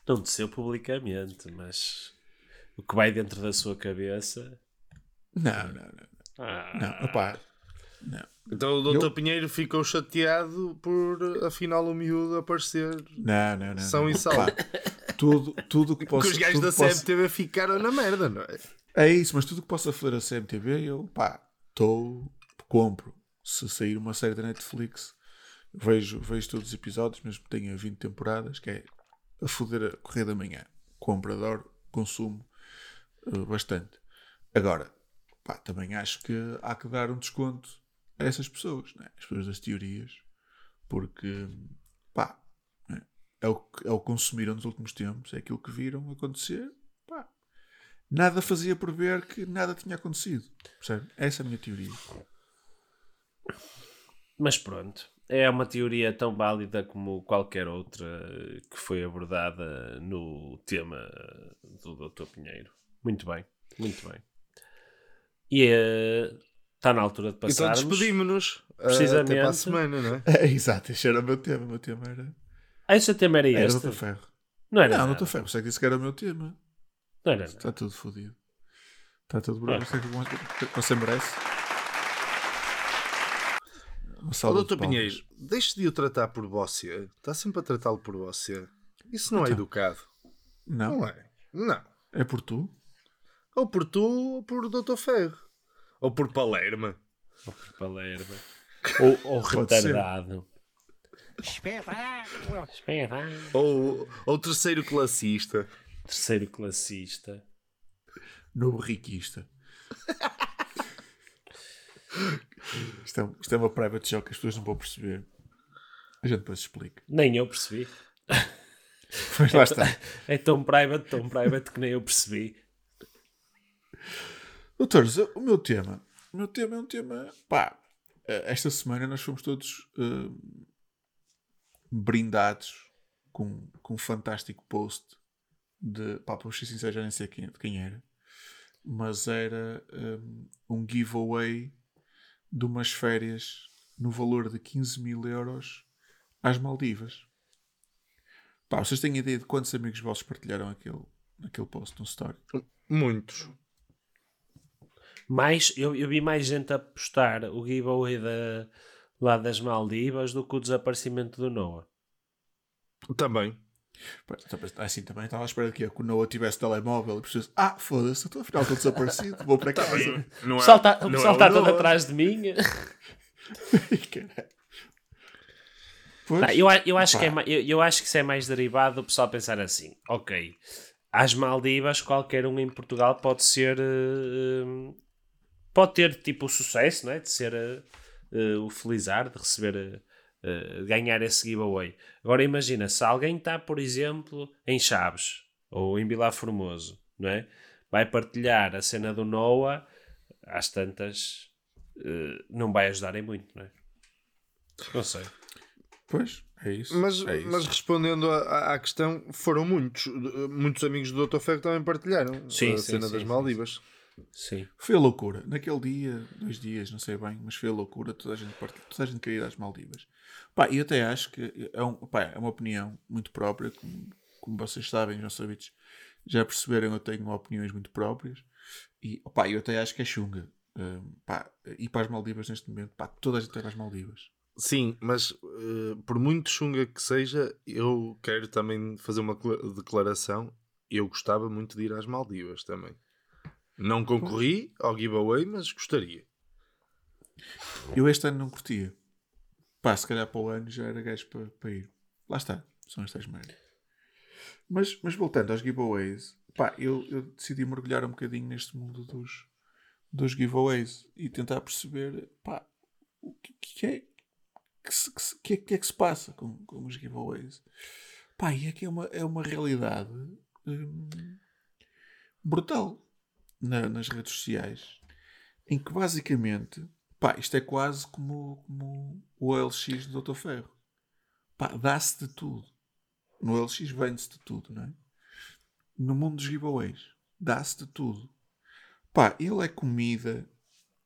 Não desceu publicamente, mas o que vai dentro da sua cabeça. Não, não, não. Ah, Não, opá, não. Então o Dr. Eu- Pinheiro ficou chateado por afinal o miúdo aparecer. Não, não, não. São não. e salvo. Tudo, tudo que Porque possa. os gajos da que possa- CMTV ficaram na merda, não é? É isso, mas tudo que possa foder a CMTV, eu pá, estou. compro. Se sair uma série da Netflix, vejo, vejo todos os episódios, mesmo que tenha 20 temporadas, que é a foder a correr da manhã. Compro, adoro, consumo eh, bastante. Agora, pá, também acho que há que dar um desconto a essas pessoas, né? as pessoas das teorias, porque pá, né? é, o, que- é o que consumiram nos últimos tempos, é aquilo que viram acontecer, pá, nada fazia prever que nada tinha acontecido. Percebe? Essa é a minha teoria. Mas pronto, é uma teoria tão válida como qualquer outra que foi abordada no tema do Dr. Pinheiro. Muito bem, muito bem. E eh, está na altura de Então passarmos. despedimos-nos. ah, Precisamente. Até para a semana, não é? É, exato, este era o meu tema. O meu tema era. Ah, esse tema era Era este? Doutor Ferro. Não era Não. Doutor Ferro, você que disse que era o meu tema. Não era nada. Está tudo fodido. Está tudo bravo. Você, você merece. Ó, salva de. Pinheiro, deixe de o tratar por você. Está sempre a tratá-lo por você. Isso não é educado. Não, Não é? Não. é por tu. Ou por tu ou por Doutor Ferro. Ou por Palerma. Palerma. Ou, ou retardado. Espetáculo! Espetáculo! Ou, ou terceiro classista. Terceiro classista. Novo riquista. isto, é, isto é uma private joke que as pessoas não vão perceber. A gente depois explica. Nem eu percebi. Mas lá está. É tão private, tão private que nem eu percebi. Doutores, o meu tema. O meu tema é um tema. Pá, eh, esta semana nós fomos todos eh, brindados com, com um fantástico post de. Pá, para ser sincero, já nem sei quem, de quem era. Mas era eh, um giveaway de umas férias no valor de 15 mil euros às Maldivas. Pá, vocês têm ideia de quantos amigos vossos partilharam aquele, aquele post no story? Muitos. Mais, eu, eu vi mais gente a postar o giveaway da, lá das Maldivas do que o desaparecimento do Noah. Também. Também- Assim também estava à espera de que, o Noah tivesse telemóvel e precisasse. Ah, foda-se, então afinal estou desaparecido, vou para casa. Não O pessoal está é tá todo atrás de mim. Pois, eu, a- eu, acho Pá. que é, eu, eu acho que isso é mais derivado do pessoal pensar assim: ok, às Maldivas, qualquer um em Portugal pode ser. eh, pode ter tipo o sucesso, não é? De ser eh, eh, o felizar, de receber. Eh, ganhar esse giveaway. Agora imagina, se alguém está, por exemplo, em Chaves ou em Vila Formoso, não é? Vai partilhar a cena do Noah, às tantas, eh, não vai ajudar em muito, não é? Não sei. pois, é isso. Mas, é isso. mas respondendo à- à, questão, foram muitos. Muitos amigos do Doutor Ferro também partilharam Sim, a sim, cena sim, das sim, Maldivas. Sim. Foi a loucura. Naquele dia, dois dias, não sei bem, mas foi a loucura. Toda a gente, partilhou, toda a gente queria ir às Maldivas. Pá, e eu até acho que é, um, pá, é uma opinião muito própria, como, como vocês sabem, os nossos ouvintes já perceberam, eu tenho opiniões muito próprias. E pá, eu até acho que é chunga. Pá, ir para as Maldivas neste momento, pá, toda a gente vai para as Maldivas. Sim, mas eh, por muito chunga que seja, eu quero também fazer uma cla- declaração. Eu gostava muito de ir às Maldivas também. Não concorri ao giveaway, mas gostaria. Eu este ano não curtia. Pá, se calhar para o ano já era gajo para, para ir. Lá está, são estas merdas. Mas, mas voltando aos giveaways, pá, eu, eu decidi mergulhar um bocadinho neste mundo dos, dos giveaways e tentar perceber, pá, o que, que é que, se- que, se- que é, que é que se passa com, com os giveaways. Pá, e é que é uma, é uma realidade hum, brutal na- nas redes sociais em que basicamente pá, isto é quase como, como o OLX do Dr. Ferro. Dá-se de tudo. No OLX vende-se de tudo, não é? No mundo dos giveaways, dá-se de tudo. Pá, ele é comida,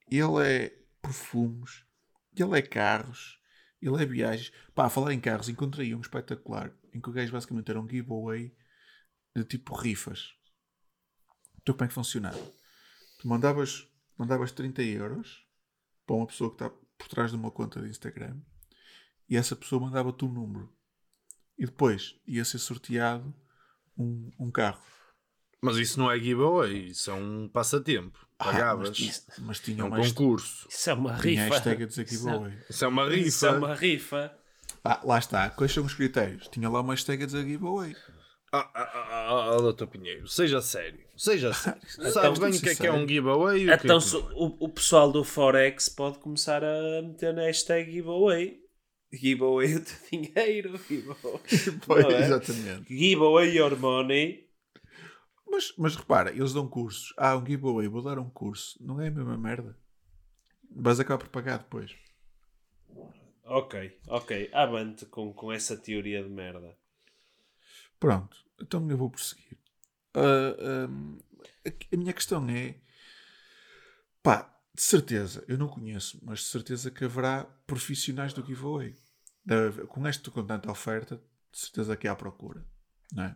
ele é perfumes, ele é carros, ele é viagens. Pá, a falar em carros, encontrei um espetacular em que o gajo basicamente era um giveaway de tipo rifas. Então como é que funcionava? Tu mandavas, mandavas 30 euros para uma pessoa que está por trás de uma conta de Instagram e essa pessoa mandava-te um número e depois ia ser sorteado um, um carro. Mas isso não é giveaway, isso é um passatempo. Ah, Pagavas. mas, mas é tinha um mais concurso. Isso é uma tinha rifa. hashtag a dizer giveaway. Isso é uma Isso é rifa. uma rifa. Ah, lá está. Quais são os critérios? Tinha lá uma hashtag a dizer giveaway. Ah, ah, ah, ah, ah, doutor Pinheiro, seja sério. Seja sério. Então, Sabes bem o que que é que é um giveaway o que é Então que é? o, o pessoal do Forex pode começar a meter na hashtag giveaway. Giveaway o teu dinheiro. Giveaway, Pois, é? Exatamente. giveaway your money. Mas, mas repara, eles dão cursos. Ah, um giveaway, vou dar um curso. Não é a mesma merda. Vais acabar por pagar depois. Ok, ok. Avante com, com essa teoria de merda. Pronto, então eu vou prosseguir. Ahm, a, a minha questão é: pá, de certeza, eu não conheço, mas de certeza que haverá profissionais do giveaway. Com este com tanta oferta, de certeza que há procura, não é?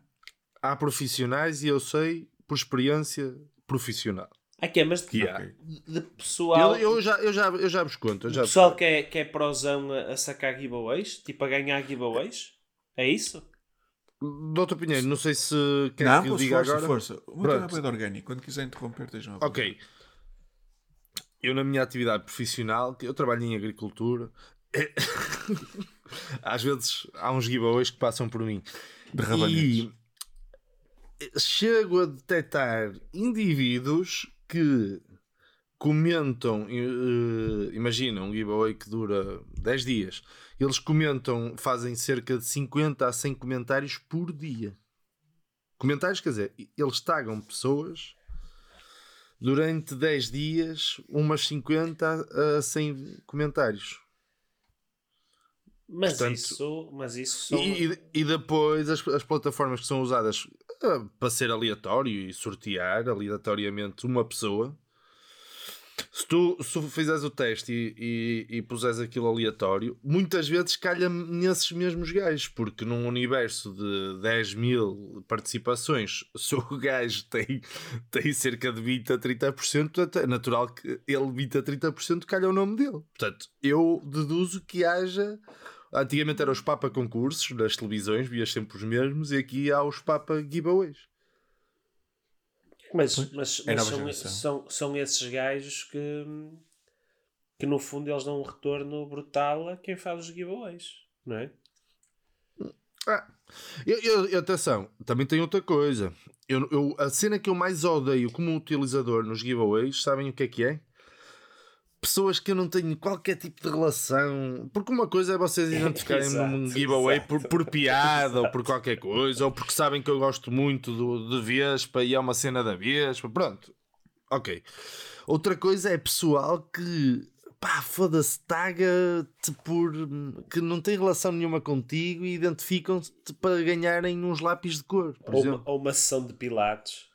Há profissionais e eu sei por experiência profissional. Aqui é, mas de, Yeah. De pessoal, Eu, eu já, eu, já, eu já vos conto. Eu já vos pessoal que é, que é prosão a, a sacar giveaways, tipo a ganhar giveaways. É isso? Doutor Pinheiro, não sei se quer Não, que eu diga força, agora. força. O meu tema é orgânico. Quando quiser interromper, estejam a Ok. Eu, na minha atividade profissional, que eu trabalho em agricultura, às vezes há uns giveaways que passam por mim. De rabanetes. E chego a detectar indivíduos que comentam, eh, imagina um giveaway que dura 10 dias, eles comentam, fazem cerca de 50 a 100 comentários por dia. Comentários, quer dizer, eles tagam pessoas durante 10 dias, umas 50 a 100 comentários. Mas Portanto- isso, mas isso são... E, e- depois as, as plataformas que são usadas ah, para ser aleatório e sortear aleatoriamente uma pessoa. Se tu, se fizeres o teste e, e, e puseres aquilo aleatório, muitas vezes calha nesses mesmos gajos, porque num universo de 10 mil participações, se o gajo tem, tem cerca de 20 a 30%, portanto é natural que ele 20 a 30% calha o nome dele. Portanto, eu deduzo que haja Antigamente eram os Papa concursos nas televisões, vias sempre os mesmos, e aqui há os Papa giveaways. Mas, mas, É mas são, são, são esses gajos que, que no fundo eles dão um retorno brutal a quem faz os giveaways, não é? Ah, eu- eu- atenção, também tem outra coisa. Eu, eu- a cena que eu mais odeio como utilizador nos giveaways, sabem o que é que é? Pessoas que eu não tenho qualquer tipo de relação. Porque uma coisa é vocês identificarem Exato, num giveaway exato. por, por piada ou por qualquer coisa, ou porque sabem que eu gosto muito do, de Vespa e é uma cena da Vespa. Pronto, ok. Outra coisa é pessoal que pá, foda-se, taga-te por que não tem relação nenhuma contigo e identificam-te para ganharem uns lápis de cor, por Ou exemplo. uma, ou uma sessão de pilates.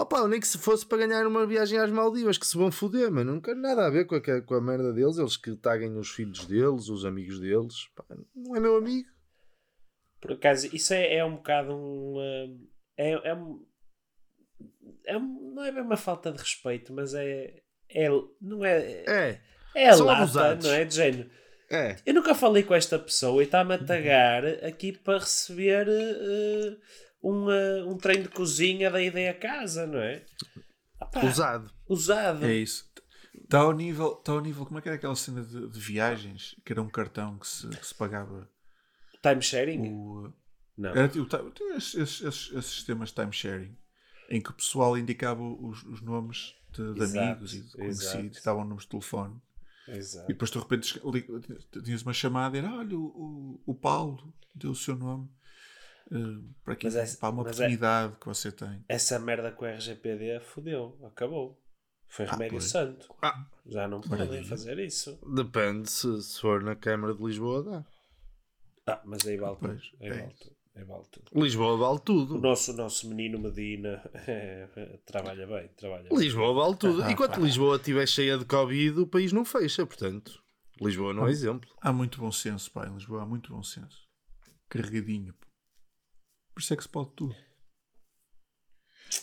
Opa, nem que se fosse para ganhar uma viagem às Maldivas, que se vão foder, mano. Não quero nada a ver com a, com a merda deles. Eles que taguem os filhos deles, os amigos deles. Pá, não é meu amigo. Por acaso, isso é, é um bocado um. uh, É, é, é não é bem uma falta de respeito, mas é. é não é. É, É a são lata, abusados. não é? De género. é. Eu nunca falei com esta pessoa e está-me a tagar aqui para receber uh, um, uh, um trem de cozinha da ideia casa, não é? Ah Usado. Usado. É isso. Está ao nível, está ao nível, como é que era aquela cena de, de viagens, que era um cartão que se, que se pagava Time sharing? o. Não. Era tipo, tá- tinha esses, esses- esses- sistemas de time sharing em que o pessoal indicava os, os nomes de, de Exato, amigos e de conhecidos, e estavam números de telefone. Exato. E depois de repente tinhas uma chamada e era: olha, o, o, o Paulo deu o seu nome eh, para, aqui, é- para uma é- oportunidade que você tem. Essa merda com o RGPD fodeu, acabou. Foi remédio pois. santo. Ah. Já não podem Maravilha. fazer isso. Depende se, se for na Câmara de Lisboa, dá. Ah, mas aí vale tudo. Pois, Aí é vale tudo. Aí vale tudo. Lisboa vale O tudo. nosso, o nosso menino Medina é, trabalha bem, trabalha bem. Lisboa vale tudo. Ah, Enquanto pá. Lisboa estiver cheia de Covid, o país não fecha, portanto. Lisboa Ah. não é exemplo. Há muito bom senso, pá, em Lisboa há muito bom senso. Carregadinho. pá. Por isso é que se pode tudo.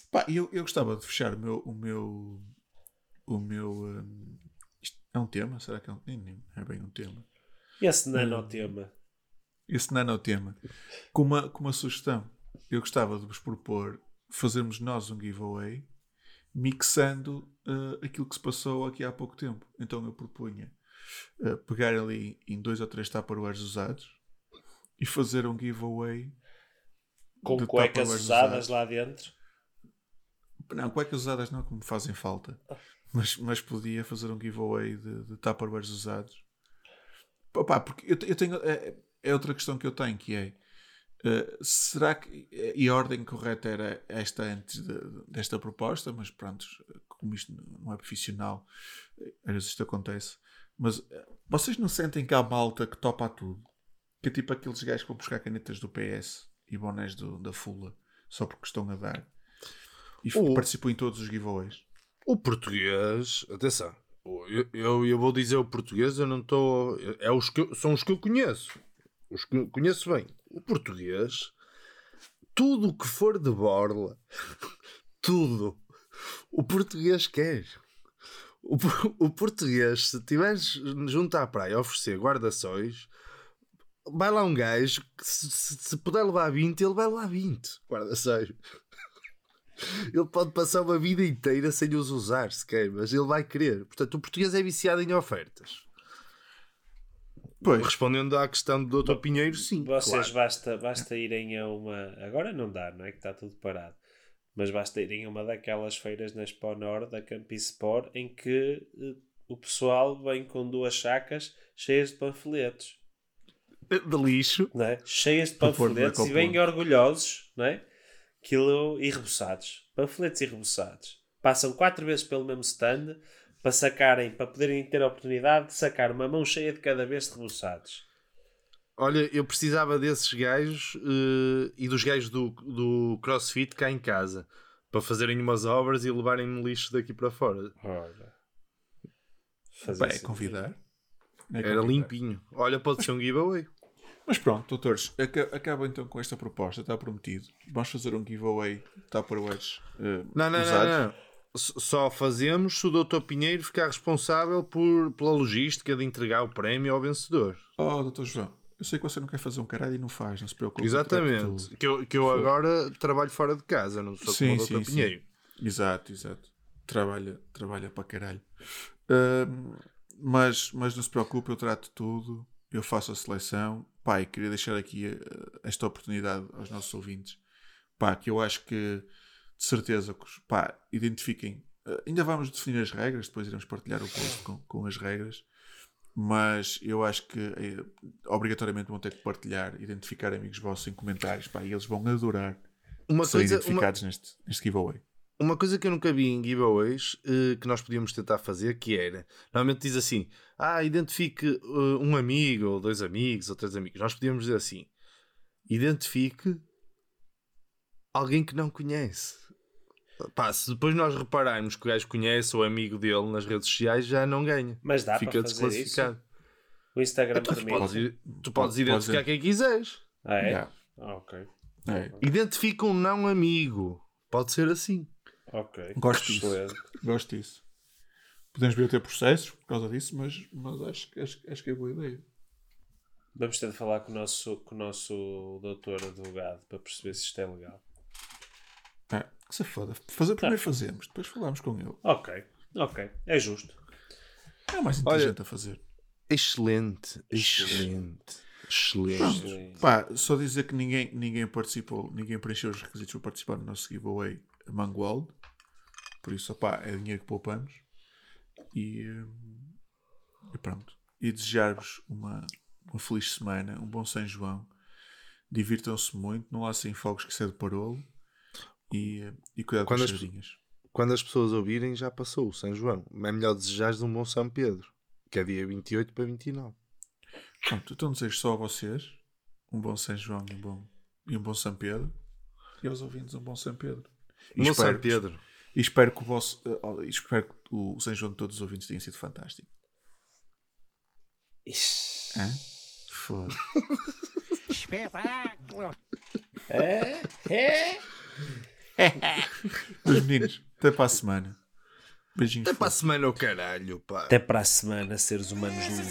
Pá, eu, eu gostava de fechar o meu. O meu, o meu hum, isto é um tema? Será que é um nem, é bem um tema? Esse nanotema. Esse nanotema. Com uma, com uma sugestão. Eu gostava de vos propor fazermos nós um giveaway mixando eh, aquilo que se passou aqui há pouco tempo. Então eu propunha eh, pegar ali em dois ou três tupperwares usados e fazer um giveaway Com de cuecas usadas lá dentro. Não, cuecas usadas não, que me fazem falta. Mas, mas podia fazer um giveaway de, de Tupperwares usados. Pá, porque eu, eu tenho. É, é outra questão que eu tenho que é. eh, será que. E a ordem correta era esta antes de- desta proposta, mas pronto, como isto não é profissional, eh, às vezes isto acontece. Mas eh, vocês não sentem que há malta que topa a tudo? Que é tipo aqueles gajos que vão buscar canetas do PS e bonés do- da Fula só porque estão a dar e Oh. participam em todos os giveaways. O português, atenção, eu, eu, eu vou dizer o português, eu não estou. É os que são os que eu conheço. Os que eu conheço bem. O português, tudo o que for de borla, tudo, O português quer. O, o português, se estiveres junto à praia a oferecer guarda-sóis, vai lá um gajo que se, se- se puder levar 20, ele vai levar 20 guarda-sóis. Ele pode passar uma vida inteira sem os usar sequer, mas ele vai querer. Portanto, o português é viciado em ofertas. Pois, Respondendo à questão do Dr. Pinheiro, sim. Vocês claro. basta, basta irem a uma. Agora não dá, não é? Que está tudo parado. Mas basta irem a uma daquelas feiras na Expo Nord, da Campisport, em que eh, o pessoal vem com duas chacas cheias de panfletos, De lixo. não é? Cheias de panfletos e vêm orgulhosos, não é? Aquilo e reboçados. Panfletos e reboçados. Passam quatro vezes pelo mesmo stand para sacarem, para poderem ter a oportunidade de sacar uma mão cheia de cada vez de reboçados. Olha, eu precisava desses gajos eh, e dos gajos do, do CrossFit cá em casa para fazerem umas obras e levarem-me lixo daqui para fora. Ora. Fazer é sentido. convidar. É Era convidar. limpinho. Olha, pode ser um giveaway. Mas pronto, doutores, aca- acaba então com esta proposta, está prometido. Vamos fazer um giveaway Tupperwares uh, Não, não, usados. não, não. S- Só fazemos se o Dr. Pinheiro ficar responsável por, pela logística de entregar o prémio ao vencedor. Oh, doutor João, eu sei que você não quer fazer um caralho e não faz, não se preocupe. Exatamente. Que eu, que eu agora trabalho fora de casa, não sou Sim, como o sim, Dr. sim. Pinheiro. Exato, exato. Trabalha, trabalha para caralho. Ahm, mas, mas não se preocupe, eu trato tudo, eu faço a seleção. Pai, queria deixar aqui eh, esta oportunidade aos nossos ouvintes. Pá, que eu acho que de certeza pá, identifiquem. Eh, ainda vamos definir as regras, depois iremos partilhar o post com, com as regras. Mas eu acho que eh, obrigatoriamente vão ter que partilhar, identificar amigos vossos em comentários, pá, e eles vão adorar Uma ser coisa, uma, identificados neste, neste giveaway. Uma coisa que eu nunca vi em giveaways eh, que nós podíamos tentar fazer, que era, normalmente diz assim, ah, identifique eh, um amigo, ou dois amigos, ou três amigos. Nós podíamos dizer assim, identifique alguém que não conhece. Pá, se depois nós repararmos que o gajo conhece ou é amigo dele nas redes sociais, já não ganha. Mas dá Fica para fazer desclassificado. isso? O Instagram Tu permite. podes, tu Pode- podes identificar quem quiseres. Ah, é? Yeah. Ah, ok. É. Identifica um não amigo. Pode ser assim. Ok. Gosto disso. Gosto disso. Podemos vir a ter processos por causa disso, mas, mas acho, que- acho, acho que é boa ideia. Vamos ter de falar com o nosso, com o nosso doutor advogado para perceber se isto é legal. É, que se foda. Fazer, primeiro fazemos, depois falamos com ele. Ok, ok. É justo. É o mais inteligente a fazer. Excelente. Excelente. Excelente. Excelente. Pá, só dizer que ninguém, ninguém participou, ninguém preencheu os requisitos para participar no nosso giveaway Mangold. Por isso, opá, é dinheiro que poupamos. E, hum, e pronto. E desejar-vos uma, uma feliz semana, um bom São João. Divirtam-se muito, não lancem fogos que de parolo. E, e cuidado com Quando as as- sardinhas. quando as pessoas ouvirem, já passou o São João. É melhor desejares um bom São Pedro, que é dia 28 para 29. Pronto, então desejo só a vocês um bom São João e um bom, e um bom São Pedro. E aos ouvintes um bom São Pedro. E espero- São Pedro. E espero que o vosso. eh, oh, espero que o São João de todos os ouvintes tenha sido fantástico. Ixi. Hã? Foda. Espetáculo! Meus meninos, até para a semana. Beijinhos. Até para a semana, o caralho, pá. Até para a semana, seres humanos lindos.